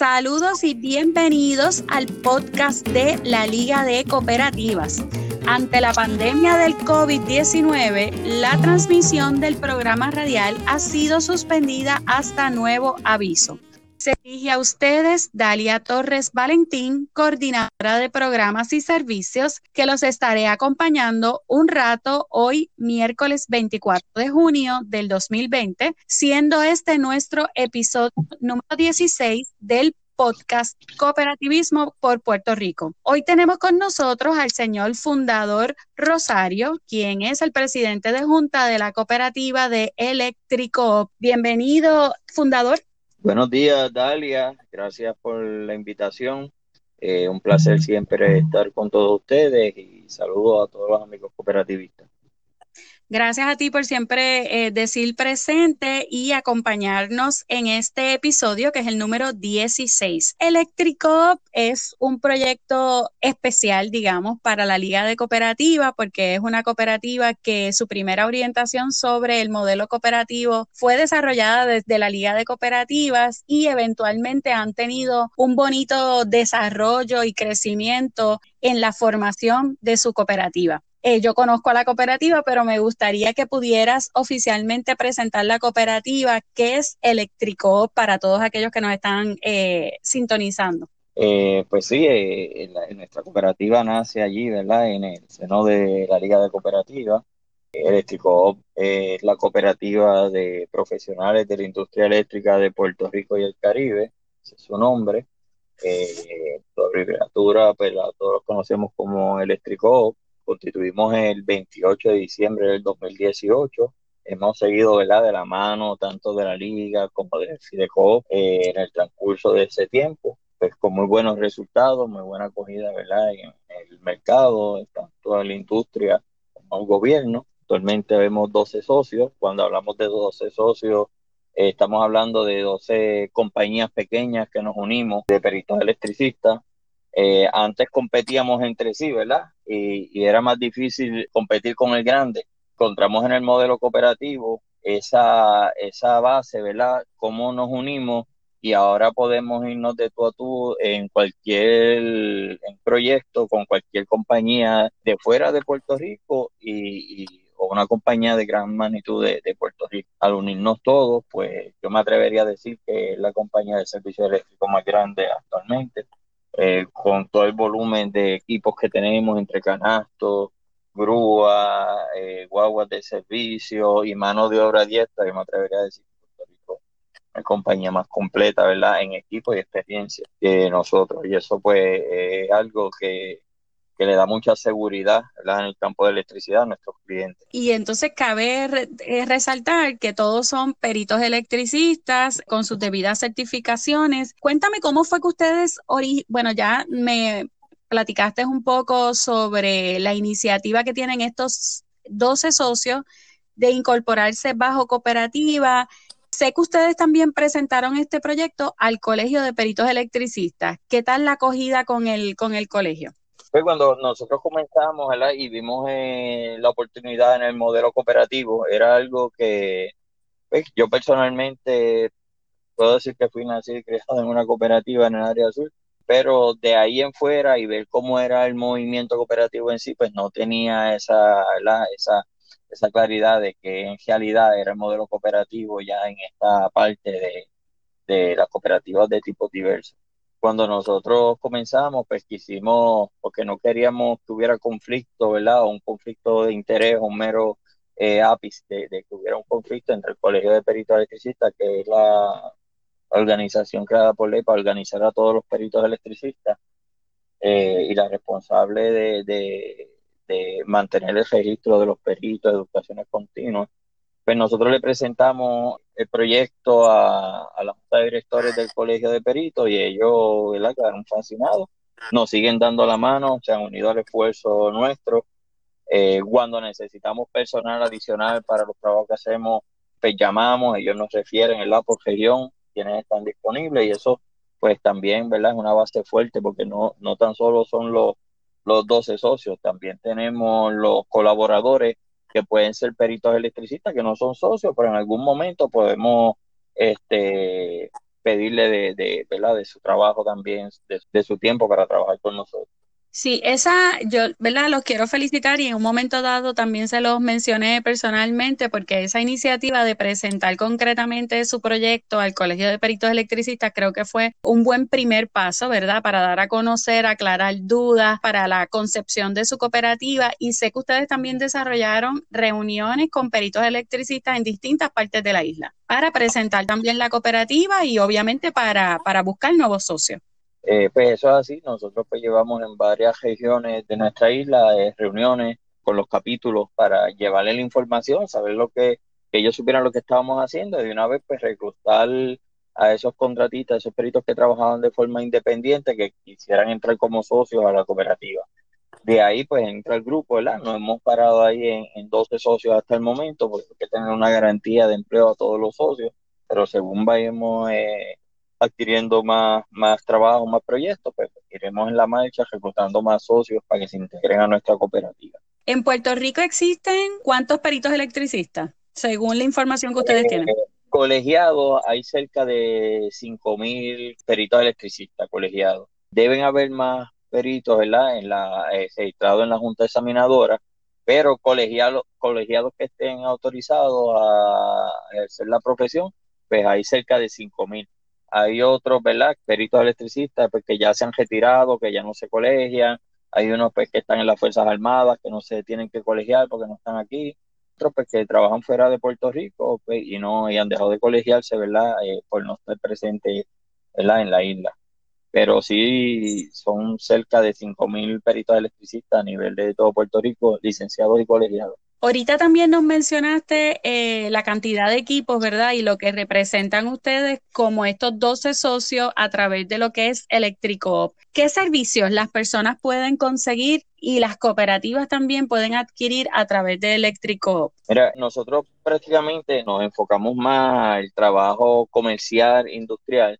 Saludos y bienvenidos al podcast de la Liga de Cooperativas. Ante la pandemia del COVID-19, la transmisión del programa radial ha sido suspendida hasta nuevo aviso. Se dirige a ustedes Dalia Torres Valentín, coordinadora de programas y servicios, que los estaré acompañando un rato hoy, miércoles 24 de junio del 2020, siendo este nuestro episodio número 16 del podcast Cooperativismo por Puerto Rico. Hoy tenemos con nosotros al señor fundador Rosario, quien es el presidente de junta de la cooperativa de Eléctrico. Bienvenido, fundador. Buenos días, Dalia. Gracias por la invitación. Eh, un placer siempre estar con todos ustedes y saludos a todos los amigos cooperativistas. Gracias a ti por siempre eh, decir presente y acompañarnos en este episodio que es el número 16. Electrico es un proyecto especial, digamos, para la Liga de Cooperativa porque es una cooperativa que su primera orientación sobre el modelo cooperativo fue desarrollada desde la Liga de Cooperativas y eventualmente han tenido un bonito desarrollo y crecimiento en la formación de su cooperativa. Eh, yo conozco a la cooperativa, pero me gustaría que pudieras oficialmente presentar la cooperativa, que es Electrico para todos aquellos que nos están eh, sintonizando. Eh, pues sí, nuestra cooperativa nace allí, ¿verdad? En el seno de la Liga de Cooperativas. Electrico es la cooperativa de profesionales de la industria eléctrica de Puerto Rico y el Caribe, ese es su nombre. Eh, la abreviatura, pues todos los conocemos como Electrico constituimos el 28 de diciembre del 2018. Hemos seguido ¿verdad? de la mano tanto de la liga como de FIDECO eh, en el transcurso de ese tiempo, pues con muy buenos resultados, muy buena acogida ¿verdad? en el mercado, tanto en la industria como el gobierno. Actualmente vemos 12 socios. Cuando hablamos de 12 socios, eh, estamos hablando de 12 compañías pequeñas que nos unimos de peritos electricistas eh, antes competíamos entre sí, ¿verdad? Y, era más difícil competir con el grande. Encontramos en el modelo cooperativo esa, esa base, ¿verdad? Cómo nos unimos y ahora podemos irnos de tú a tú en cualquier proyecto con cualquier compañía de fuera de Puerto Rico y, o una compañía de gran magnitud de, de, Puerto Rico. Al unirnos todos, pues yo me atrevería a decir que es la compañía de servicio eléctrico más grande actualmente. Eh, con todo el volumen de equipos que tenemos entre canastos, grúa, eh, guaguas de servicio y mano de obra diestra, yo me atrevería a decir que Puerto Rico es compañía más completa, ¿verdad? En equipo y experiencia que nosotros. Y eso pues es algo que que le da mucha seguridad en el campo de electricidad a nuestros clientes. Y entonces cabe eh, resaltar que todos son peritos electricistas con sus debidas certificaciones. Cuéntame cómo fue que ustedes, bueno, ya me platicaste un poco sobre la iniciativa que tienen estos 12 socios de incorporarse bajo cooperativa. Sé que ustedes también presentaron este proyecto al Colegio de Peritos Electricistas. ¿Qué tal la acogida con el, con el colegio? Pues cuando nosotros comenzamos ¿verdad? y vimos eh, la oportunidad en el modelo cooperativo, era algo que pues, yo personalmente puedo decir que fui nacido y criado en una cooperativa en el área azul, pero de ahí en fuera y ver cómo era el movimiento cooperativo en sí, pues no tenía esa, esa, esa claridad de que en realidad era el modelo cooperativo ya en esta parte de, de las cooperativas de tipos diversos cuando nosotros comenzamos, pues quisimos, porque no queríamos que hubiera conflicto, ¿verdad? Un conflicto de interés, un mero eh, ápice de, que hubiera un conflicto entre el Colegio de Peritos Electricistas, que es la organización creada por ley para organizar a todos los peritos electricistas, eh, y la responsable de, de, de mantener el registro de los peritos, educaciones continuas, pues nosotros le presentamos el proyecto a, la Junta de Directores del Colegio de Peritos y ellos ¿verdad? quedaron fascinados. Nos siguen dando la mano, se han unido al esfuerzo nuestro. Eh, cuando necesitamos personal adicional para los trabajos que hacemos, pues llamamos, ellos nos refieren ¿verdad? por región, quienes están disponibles y eso pues también ¿verdad? es una base fuerte porque no, no tan solo son los, los 12 socios, también tenemos los colaboradores que pueden ser peritos electricistas que no son socios, pero en algún momento podemos este, pedirle de, de, ¿verdad? de su trabajo también, de su tiempo para trabajar con nosotros. Sí, esa, yo, ¿verdad? Los quiero felicitar y en un momento dado también se los mencioné personalmente porque esa iniciativa de presentar concretamente su proyecto al Colegio de Peritos Electricistas creo que fue un buen primer paso, ¿verdad? Para dar a conocer, aclarar dudas para la concepción de su cooperativa y sé que ustedes también desarrollaron reuniones con peritos electricistas en distintas partes de la isla para presentar también la cooperativa y obviamente para, para buscar nuevos socios. Eh, pues eso es así, nosotros pues llevamos en varias regiones de nuestra isla eh, reuniones con los capítulos para llevarle la información, saber lo que, que ellos supieran lo que estábamos haciendo y de una vez pues reclutar a esos contratistas, esos peritos que trabajaban de forma independiente que quisieran entrar como socios a la cooperativa. De ahí pues entra el grupo, ¿verdad? Nos hemos parado ahí en, en 12 socios hasta el momento porque hay tener una garantía de empleo a todos los socios, pero según vayamos eh, adquiriendo más, más trabajo, más proyectos, pues iremos en la marcha reclutando más socios para que se integren a nuestra cooperativa. En Puerto Rico existen cuántos peritos electricistas, según la información que ustedes tienen. Eh, colegiados, hay cerca de 5.000 peritos electricistas colegiados. Deben haber más peritos, ¿verdad? En la, eh, registrados en la Junta Examinadora, pero colegiados, colegiados que estén autorizados a ejercer la profesión, pues hay cerca de 5.000 hay otros, ¿verdad? Peritos electricistas pues, que ya se han retirado, que ya no se colegian, hay unos pues, que están en las Fuerzas Armadas, que no se tienen que colegiar porque no están aquí, otros pues, que trabajan fuera de Puerto Rico pues, y no y han dejado de colegiarse, ¿verdad? Eh, por no estar presentes ¿verdad? en la isla. Pero sí son cerca de 5.000 peritos electricistas a nivel de todo Puerto Rico, licenciados y colegiados. Ahorita también nos mencionaste eh, la cantidad de equipos, ¿verdad? Y lo que representan ustedes como estos 12 socios a través de lo que es Electrico. ¿Qué servicios las personas pueden conseguir y las cooperativas también pueden adquirir a través de Electrico? Mira, nosotros prácticamente nos enfocamos más al trabajo comercial, industrial,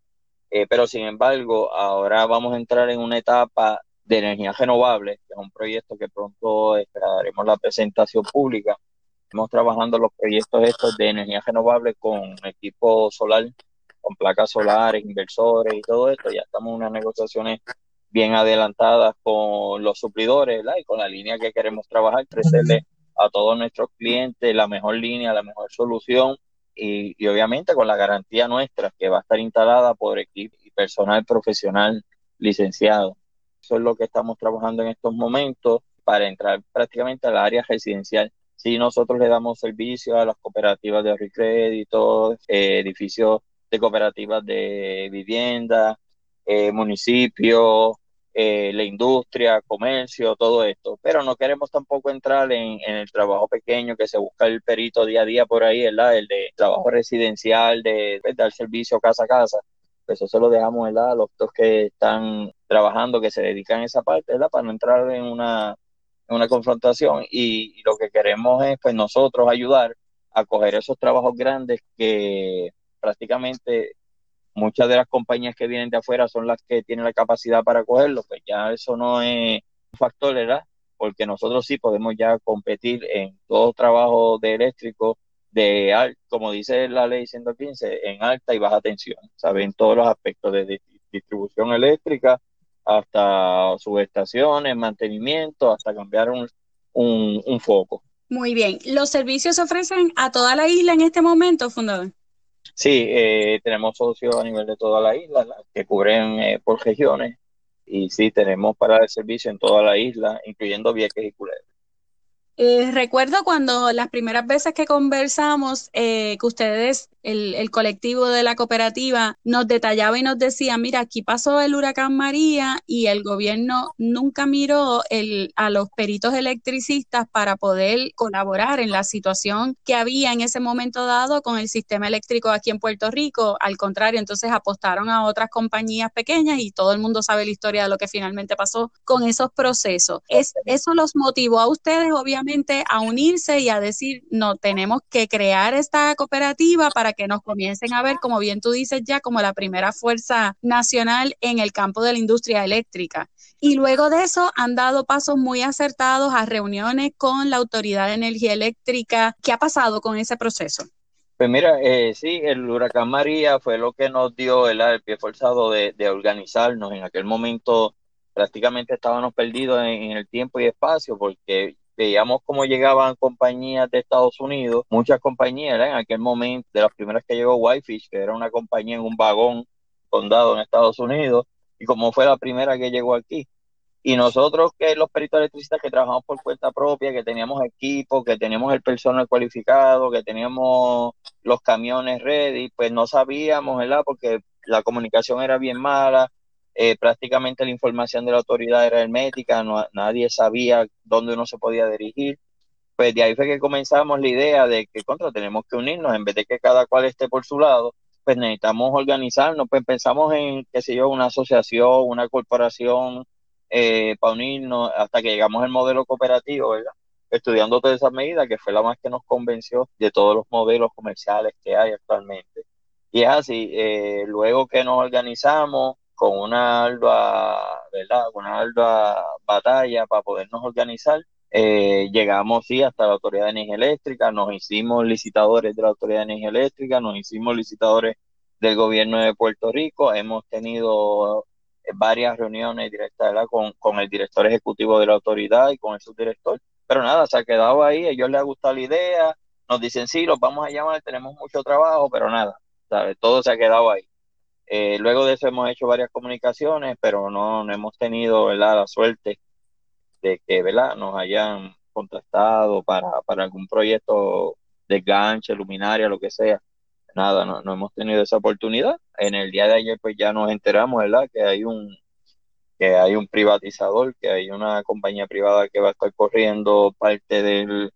eh, pero sin embargo, ahora vamos a entrar en una etapa de energía renovable, que es un proyecto que pronto esperaremos la presentación pública. Estamos trabajando los proyectos estos de energía renovable con equipo solar, con placas solares, inversores y todo esto. Ya estamos en unas negociaciones bien adelantadas con los suplidores y con la línea que queremos trabajar, ofrecerle a todos nuestros clientes la mejor línea, la mejor solución y, y, obviamente con la garantía nuestra que va a estar instalada por equipo y personal profesional licenciado. Es lo que estamos trabajando en estos momentos para entrar prácticamente al área residencial. Si nosotros le damos servicio a las cooperativas de crédito, eh, edificios de cooperativas de vivienda, eh, municipios, eh, la industria, comercio, todo esto. Pero no queremos tampoco entrar en, el trabajo pequeño que se busca el perito día a día por ahí, ¿verdad? El de trabajo residencial, de, de dar servicio casa a casa eso se lo dejamos ¿verdad? a los que están trabajando, que se dedican a esa parte, ¿verdad? para no entrar en una, en una confrontación y, lo que queremos es pues nosotros ayudar a coger esos trabajos grandes que prácticamente muchas de las compañías que vienen de afuera son las que tienen la capacidad para cogerlo, pues ya eso no es un factor, ¿verdad? Porque nosotros sí podemos ya competir en todo trabajo de eléctrico de como dice la ley 115, en alta y baja tensión, saben todos los aspectos de distribución eléctrica hasta subestaciones, mantenimiento, hasta cambiar un, un, foco. Muy bien. ¿Los servicios se ofrecen a toda la isla en este momento, fundador? Sí, eh, tenemos socios a nivel de toda la isla que cubren eh, por regiones y sí, tenemos para el servicio en toda la isla, incluyendo Vieques y Culebra. Eh, recuerdo cuando las primeras veces que conversamos, eh, que ustedes, el, colectivo de la cooperativa, nos detallaba y nos decía, mira, aquí pasó el huracán María y el gobierno nunca miró el, a los peritos electricistas para poder colaborar en la situación que había en ese momento dado con el sistema eléctrico aquí en Puerto Rico. Al contrario, entonces apostaron a otras compañías pequeñas y todo el mundo sabe la historia de lo que finalmente pasó con esos procesos. Es, eso los motivó a ustedes, obviamente a unirse y a decir, no, tenemos que crear esta cooperativa para que nos comiencen a ver, como bien tú dices ya, como la primera fuerza nacional en el campo de la industria eléctrica. Y luego de eso han dado pasos muy acertados a reuniones con la Autoridad de Energía Eléctrica. ¿Qué ha pasado con ese proceso? Pues mira, eh, sí, el huracán María fue lo que nos dio el, pie forzado de, organizarnos. En aquel momento prácticamente estábamos perdidos en, el tiempo y espacio porque veíamos cómo llegaban compañías de Estados Unidos, muchas compañías, en aquel momento, de las primeras que llegó Whitefish, que era una compañía en un vagón condado en Estados Unidos, y como fue la primera que llegó aquí. Y nosotros, que los peritos electricistas que trabajamos por cuenta propia, que teníamos equipo, que teníamos el personal cualificado, que teníamos los camiones ready, pues no sabíamos, ¿verdad? Porque la comunicación era bien mala, eh, prácticamente la información de la autoridad era hermética, no, nadie sabía dónde uno se podía dirigir. Pues de ahí fue que comenzamos la idea de que contra tenemos que unirnos, en vez de que cada cual esté por su lado, pues necesitamos organizarnos, pues pensamos en, qué sé yo, una asociación, una corporación, eh, para unirnos hasta que llegamos al modelo cooperativo, ¿verdad? Estudiando todas esas medidas, que fue la más que nos convenció de todos los modelos comerciales que hay actualmente. Y es así, eh, luego que nos organizamos con una ardua, ¿verdad? Con una ardua batalla para podernos organizar, eh, llegamos sí hasta la Autoridad de Energía Eléctrica, nos hicimos licitadores de la Autoridad de Energía Eléctrica, nos hicimos licitadores del gobierno de Puerto Rico, hemos tenido varias reuniones directas Con, con el director ejecutivo de la autoridad y con el subdirector, pero nada, se ha quedado ahí, a ellos les ha gustado la idea, nos dicen sí, los vamos a llamar, tenemos mucho trabajo, pero nada, ¿sabes? todo se ha quedado ahí. Eh, luego de eso hemos hecho varias comunicaciones, pero no, no hemos tenido ¿verdad? la suerte de que ¿verdad? nos hayan contactado para, para algún proyecto de ganche, luminaria, lo que sea nada, no, no hemos tenido esa oportunidad. En el día de ayer pues ya nos enteramos, ¿verdad? Que hay un que hay un privatizador, que hay una compañía privada que va a estar corriendo parte del,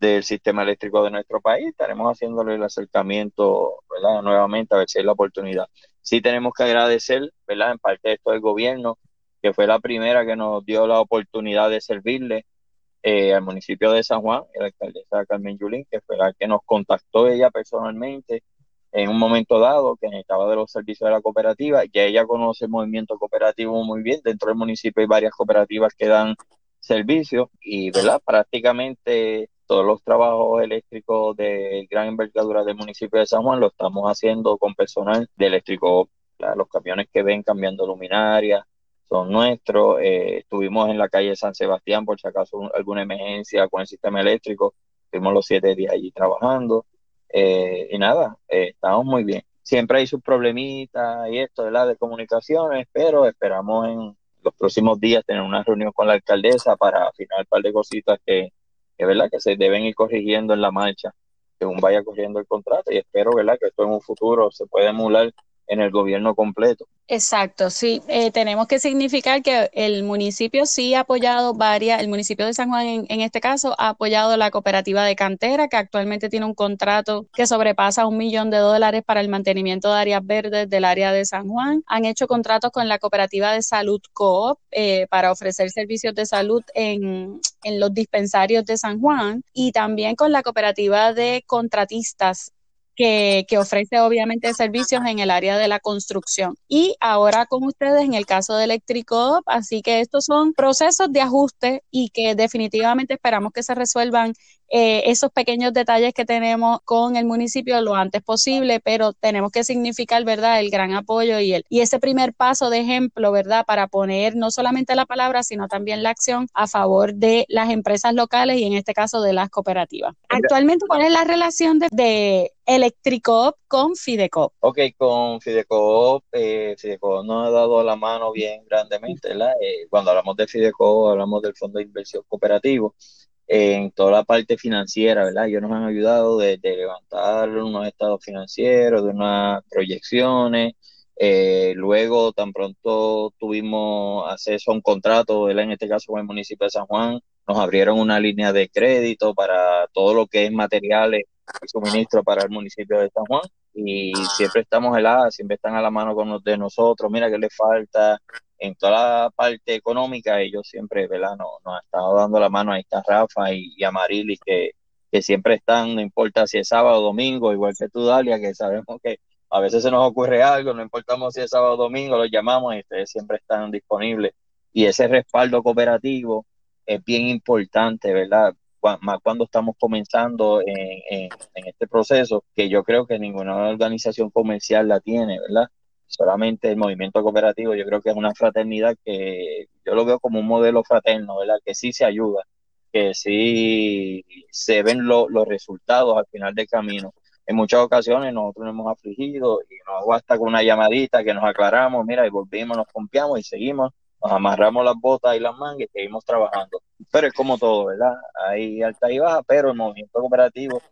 del sistema eléctrico de nuestro país. Estaremos haciéndole el acercamiento, ¿verdad? Nuevamente a ver si hay la oportunidad. Sí tenemos que agradecer, ¿verdad? En parte esto del gobierno, que fue la primera que nos dio la oportunidad de servirle eh, al municipio de San Juan, la alcaldesa Carmen Yulín, que fue la que nos contactó ella personalmente en un momento dado que necesitaba de los servicios de la cooperativa, ya ella conoce el movimiento cooperativo muy bien, dentro del municipio hay varias cooperativas que dan servicios y verdad prácticamente todos los trabajos eléctricos de gran envergadura del municipio de San Juan lo estamos haciendo con personal de eléctrico, los camiones que ven cambiando luminarias son nuestros, eh, estuvimos en la calle San Sebastián por si acaso alguna emergencia con el sistema eléctrico, estuvimos los siete días allí trabajando, eh, y nada, eh, estamos muy bien. Siempre hay sus problemitas y esto la de comunicaciones, pero esperamos en los próximos días tener una reunión con la alcaldesa para afinar un par de cositas que, es verdad que se deben ir corrigiendo en la marcha según vaya corriendo el contrato y espero verdad que esto en un futuro se pueda emular en el gobierno completo. Exacto, sí. Eh, tenemos que significar que el municipio sí ha apoyado varias, el municipio de San Juan en, este caso ha apoyado la cooperativa de cantera, que actualmente tiene un contrato que sobrepasa un millón de dólares para el mantenimiento de áreas verdes del área de San Juan. Han hecho contratos con la cooperativa de salud Coop eh, para ofrecer servicios de salud en, en los dispensarios de San Juan y también con la cooperativa de contratistas que, ofrece obviamente servicios en el área de la construcción. Y ahora con ustedes en el caso de Electrico, así que estos son procesos de ajuste y que definitivamente esperamos que se resuelvan eh, esos pequeños detalles que tenemos con el municipio lo antes posible, pero tenemos que significar, ¿verdad?, el gran apoyo y, el, y ese primer paso de ejemplo, ¿verdad?, para poner no solamente la palabra, sino también la acción a favor de las empresas locales y en este caso de las cooperativas. Actualmente, ¿cuál es la relación de, de Electricoop con Fidecoop? Ok, con Fidecoop, eh, Fidecoop nos ha dado la mano bien grandemente, ¿verdad? Eh, cuando hablamos de Fidecoop, hablamos del Fondo de Inversión Cooperativo en toda la parte financiera, ¿verdad? Ellos nos han ayudado de, levantar unos estados financieros, de unas proyecciones. Eh, luego, tan pronto tuvimos acceso a un contrato. En este caso con el municipio de San Juan, nos abrieron una línea de crédito para todo lo que es materiales y suministro para el municipio de San Juan. Y siempre estamos, ¿verdad? Siempre están a la mano con los de nosotros. Mira qué le falta, en toda la parte económica, ellos siempre, ¿verdad? Nos, nos han estado dando la mano, ahí está Rafa y, y Amarilis, que, que siempre están, no importa si es sábado o domingo, igual que tú, Dalia, que sabemos que a veces se nos ocurre algo, no importamos si es sábado o domingo, los llamamos y ustedes siempre están disponibles. Y ese respaldo cooperativo es bien importante, ¿verdad? más cuando estamos comenzando en, este proceso, que yo creo que ninguna organización comercial la tiene, ¿verdad? Solamente el movimiento cooperativo, yo creo que es una fraternidad que yo lo veo como un modelo fraterno, ¿verdad? Que sí se ayuda, que sí se ven los resultados al final del camino. En muchas ocasiones nosotros nos hemos afligido y nos basta con una llamadita que nos aclaramos, mira, y volvimos, nos confiamos y seguimos nos amarramos las botas y las mangas y seguimos trabajando. Pero es como todo, ¿verdad? Hay alta y baja, pero el movimiento cooperativo,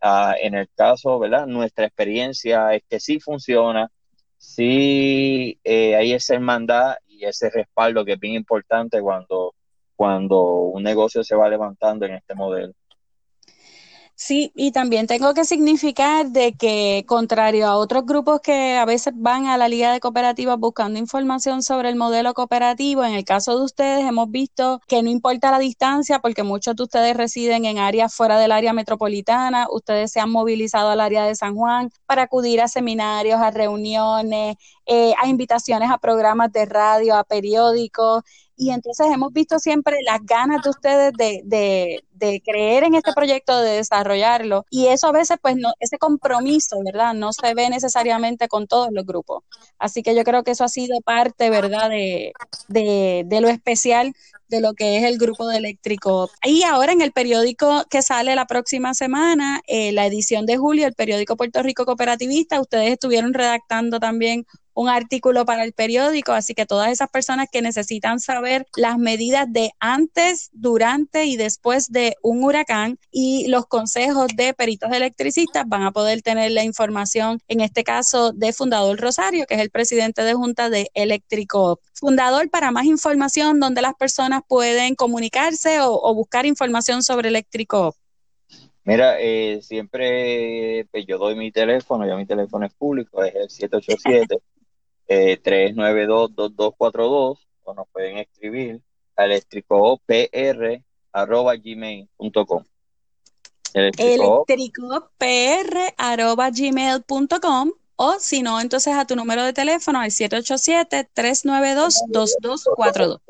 ah, en el caso, ¿verdad? Nuestra experiencia es que sí funciona, sí eh, hay esa hermandad y ese respaldo que es bien importante cuando, cuando un negocio se va levantando en este modelo. Sí, y también tengo que significar de que contrario a otros grupos que a veces van a la Liga de Cooperativas buscando información sobre el modelo cooperativo, en el caso de ustedes hemos visto que no importa la distancia porque muchos de ustedes residen en áreas fuera del área metropolitana, ustedes se han movilizado al área de San Juan para acudir a seminarios, a reuniones, eh, a invitaciones a programas de radio, a periódicos y entonces hemos visto siempre las ganas de ustedes de, de, de, creer en este proyecto, de desarrollarlo. Y eso a veces, pues, no, ese compromiso, ¿verdad? No se ve necesariamente con todos los grupos. Así que yo creo que eso ha sido parte, ¿verdad? De, de, de lo especial de lo que es el grupo de eléctrico. Y ahora en el periódico que sale la próxima semana, eh, la edición de julio, el periódico Puerto Rico Cooperativista, ustedes estuvieron redactando también un artículo para el periódico, así que todas esas personas que necesitan saber las medidas de antes, durante y después de un huracán y los consejos de peritos electricistas van a poder tener la información, en este caso de Fundador Rosario, que es el presidente de Junta de Eléctrico. Fundador, para más información, donde las personas pueden comunicarse o, buscar información sobre Eléctrico. Mira, eh, siempre pues, yo doy mi teléfono, ya mi teléfono es público, es el 787 eh, 392-2242 o nos pueden escribir a electricopr.gmail.com electricopr.gmail.com o si no, entonces a tu número de teléfono al 787-392-2242.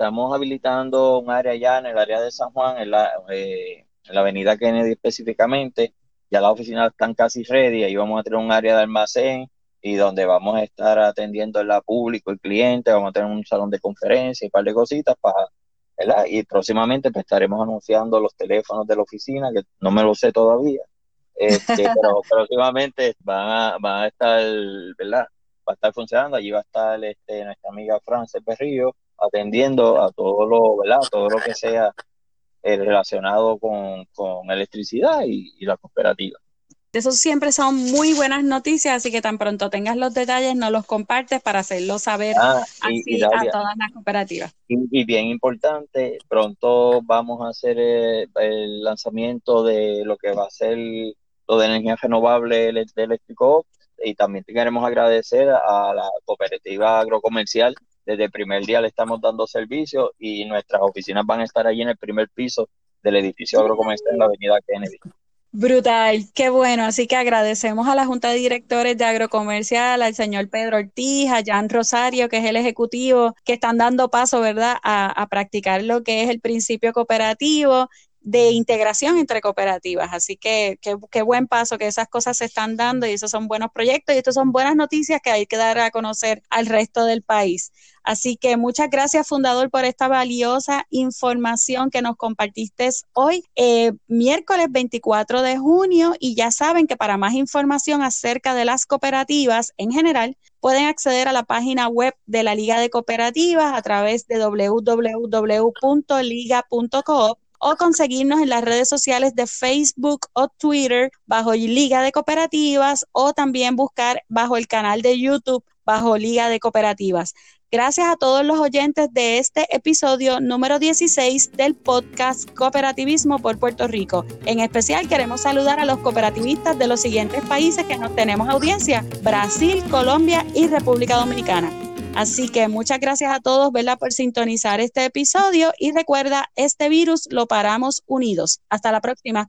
Estamos habilitando un área ya en el área de San Juan, en la, eh, en la avenida Kennedy específicamente. Ya las oficinas están casi ready, ahí vamos a tener un área de almacén, y donde vamos a estar atendiendo al público, el cliente, vamos a tener un salón de conferencia y un par de cositas para, ¿verdad? Y próximamente pues, estaremos anunciando los teléfonos de la oficina, que no me lo sé todavía, este, pero próximamente van a, van a estar, ¿verdad? Va a estar funcionando, allí va a estar este, nuestra amiga Frances Berrío atendiendo a todo lo, ¿verdad? Todo lo que sea eh, relacionado con, con electricidad y, y la cooperativa. Eso siempre son muy buenas noticias, así que tan pronto tengas los detalles, no los compartes para hacerlo saber ah, así a todas las cooperativas. Y, bien importante, pronto vamos a hacer el, lanzamiento de lo que va a ser lo de energía renovable de eléctrico y también queremos agradecer a la cooperativa agrocomercial. Desde el primer día le estamos dando servicio y nuestras oficinas van a estar allí en el primer piso del edificio agrocomercial en la avenida Kennedy. Brutal, qué bueno. Así que agradecemos a la Junta de Directores de Agrocomercial, al señor Pedro Ortiz, a Jan Rosario, que es el ejecutivo, que están dando paso, ¿verdad?, a, a practicar lo que es el principio cooperativo de integración entre cooperativas. Así que qué buen paso que esas cosas se están dando y esos son buenos proyectos y estos son buenas noticias que hay que dar a conocer al resto del país. Así que muchas gracias, fundador, por esta valiosa información que nos compartiste hoy, eh, miércoles 24 de junio. Y ya saben que para más información acerca de las cooperativas en general, pueden acceder a la página web de la Liga de Cooperativas a través de www.liga.coop o conseguirnos en las redes sociales de Facebook o Twitter bajo Liga de Cooperativas o también buscar bajo el canal de YouTube bajo Liga de Cooperativas. Gracias a todos los oyentes de este episodio número 16 del podcast Cooperativismo por Puerto Rico. En especial queremos saludar a los cooperativistas de los siguientes países que nos tenemos audiencia, Brasil, Colombia y República Dominicana. Así que muchas gracias a todos, ¿verdad?, por sintonizar este episodio y recuerda, este virus lo paramos unidos. Hasta la próxima.